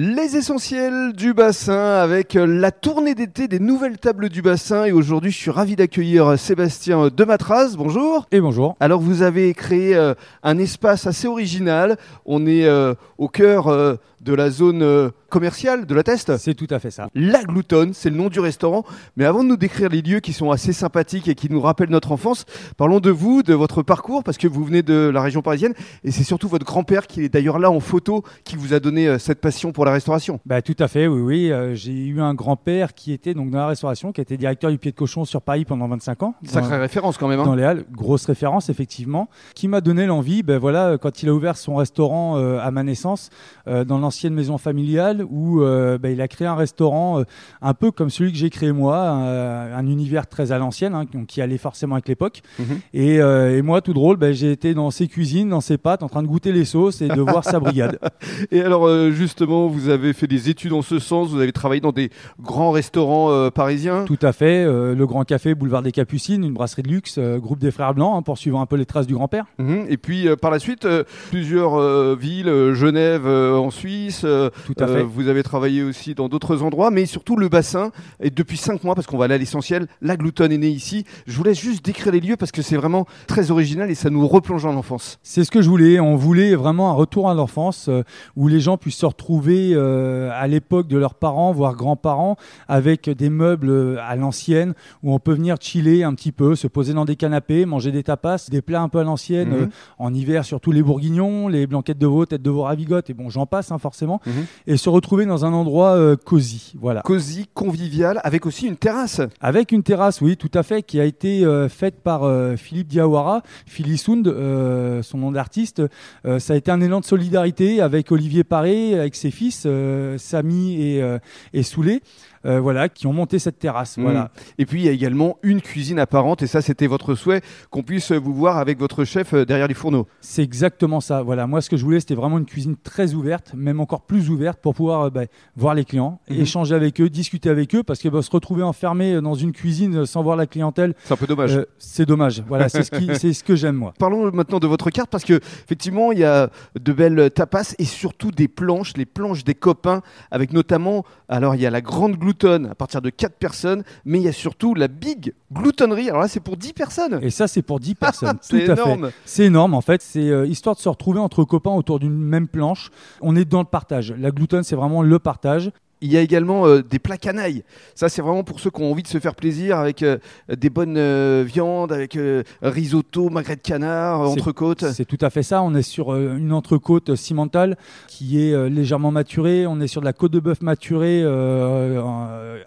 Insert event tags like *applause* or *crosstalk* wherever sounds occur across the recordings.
Les essentiels du bassin avec la tournée d'été des nouvelles tables du bassin. Et aujourd'hui, je suis ravi d'accueillir Sébastien Dematraz. Bonjour. Et bonjour. Alors, vous avez créé euh, un espace assez original. On est euh, au cœur euh, de la zone euh, commerciale de la Teste. C'est tout à fait ça. La Gloutonne, c'est le nom du restaurant. Mais avant de nous décrire les lieux qui sont assez sympathiques et qui nous rappellent notre enfance, parlons de vous, de votre parcours, parce que vous venez de la région parisienne. Et c'est surtout votre grand-père qui est d'ailleurs là en photo qui vous a donné euh, cette passion pour la restauration. Bah, tout à fait, oui, oui. Euh, j'ai eu un grand-père qui était donc dans la restauration, qui était directeur du pied de cochon sur Paris pendant 25 ans. Sacrée dans, référence quand même. hein. dans les Halles, grosse référence effectivement, qui m'a donné l'envie, ben voilà, quand il a ouvert son restaurant euh, à ma naissance, euh, dans l'ancienne maison familiale, où euh, ben, il a créé un restaurant euh, un peu comme celui que j'ai créé moi, un, un univers très à l'ancienne, hein, qui allait forcément avec l'époque. Mhm. Et, euh, et moi, tout drôle, ben, j'ai été dans ses cuisines, dans ses pâtes, en train de goûter les sauces et de voir sa brigade. *laughs* Et alors euh, vous avez fait des études en ce sens, vous avez travaillé dans des grands restaurants euh, parisiens? Tout à fait. euh, le Grand Café, boulevard des Capucines, une brasserie de luxe, euh, groupe des Frères Blancs, hein, poursuivant un peu les traces du grand-père. Mhm. Et puis par la suite, plusieurs villes, Genève en Suisse. Tout à fait. vous avez travaillé aussi dans d'autres endroits, mais surtout le bassin. Et depuis cinq mois, parce qu'on va aller à l'essentiel, la gloutonne est née ici. Je vous laisse juste décrire les lieux parce que c'est vraiment très original et ça nous replonge en enfance. C'est ce que je voulais. On voulait vraiment un retour à l'enfance où les gens puissent se retrouver euh, à l'époque de leurs parents, voire grands-parents, avec des meubles euh, à l'ancienne où on peut venir chiller un petit peu, se poser dans des canapés, manger des tapas, des plats un peu à l'ancienne. Mhm. euh, en hiver, surtout les bourguignons, les blanquettes de veau, têtes de veau ravigote, et bon, j'en passe hein, forcément. Mhm. Et se retrouver dans un endroit euh, cosy. Voilà. Cosy, convivial, avec aussi une terrasse. Avec une terrasse, oui, tout à fait, qui a été faite par Philippe Diawara, Philly Sound, son nom d'artiste. Ça a été un élan de solidarité avec Olivier Paré, avec ses fils, euh, Samy et, euh, et Soulé, euh, voilà, qui ont monté cette terrasse. Mhm. Voilà. Et puis il y a également une cuisine apparente, et ça c'était votre souhait, qu'on puisse vous voir avec votre chef euh, derrière les fourneaux. C'est exactement ça. Voilà, moi, ce que je voulais, c'était vraiment une cuisine très ouverte, même encore plus ouverte, pour pouvoir euh, bah, voir les clients, Mhm. échanger avec eux, discuter avec eux, parce que bah, se retrouver enfermé dans une cuisine euh, sans voir la clientèle, C'est un peu dommage. euh, c'est dommage. Voilà, c'est ce, qui- *laughs* c'est ce que j'aime, moi. Parlons maintenant de votre carte parce que effectivement il y a de belles tapas et surtout des planches, les planches des copains avec notamment alors il y a la grande à partir de 4 personnes mais il y a surtout la big gloutonnerie alors là c'est pour 10 personnes. Et ça, c'est pour 10 *laughs* personnes. c'est énorme. C'est énorme, en fait. C'est euh, histoire de se retrouver entre copains autour d'une même planche. On est dans le partage. La gloutonne, c'est vraiment le partage. Il y a également euh, des plats canailles. Ça c'est vraiment pour ceux qui ont envie de se faire plaisir avec euh, des bonnes euh, viandes, avec risotto, magret de canard, C'est- entrecôte. C'est tout à fait ça. On est sur une entrecôte cimentale qui est légèrement maturée. On est sur de la côte de bœuf maturée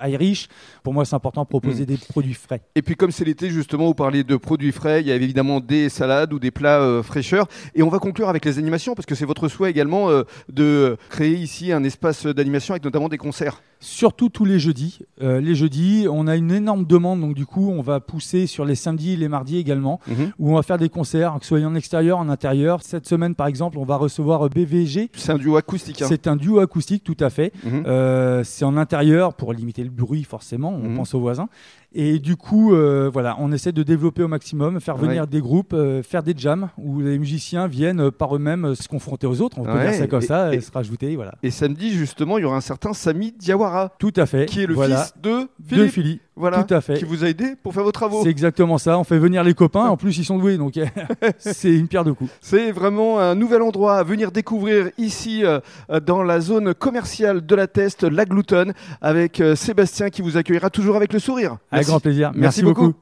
Irish. Pour moi, c'est important de proposer des produits frais. Et puis comme c'est l'été justement, vous parlez de produits frais, il y a évidemment des salades ou des plats fraîcheurs. Et on va conclure avec les animations parce que c'est votre souhait également de créer ici un espace d'animation avec notamment des concerts. Surtout tous les jeudis. Euh, les jeudis, on a une énorme demande, donc du coup, on va pousser sur les samedis et les mardis également, où on va faire des concerts, que ce soit en extérieur, en intérieur. Cette semaine, par exemple, on va recevoir BVG. C'est un duo acoustique. hein. C'est un duo acoustique, tout à fait. Mhm. Euh, c'est en intérieur pour limiter le bruit, forcément. On Mhm. pense aux voisins. Et du coup, euh, voilà, on essaie de développer au maximum, faire venir Ouais. des groupes, euh, faire des jams où les musiciens viennent euh, par eux-mêmes se confronter aux autres. On peut Ouais, dire ça comme et- ça, et- et se rajouter, voilà. Et samedi justement, il y aura un certain Sami Diawara Tout à fait. qui est le voilà. fils de de Philippe. Philly. Voilà. Tout à fait. Qui vous a aidé pour faire vos travaux. C'est exactement ça. On fait venir les copains. En plus, ils sont doués, donc *laughs* c'est une pierre de coups. C'est vraiment un nouvel endroit à venir découvrir ici euh, dans la zone commerciale de la Teste, la Gloutonne, avec euh, Sébastien qui vous accueillera toujours avec le sourire. Avec grand plaisir. Merci beaucoup.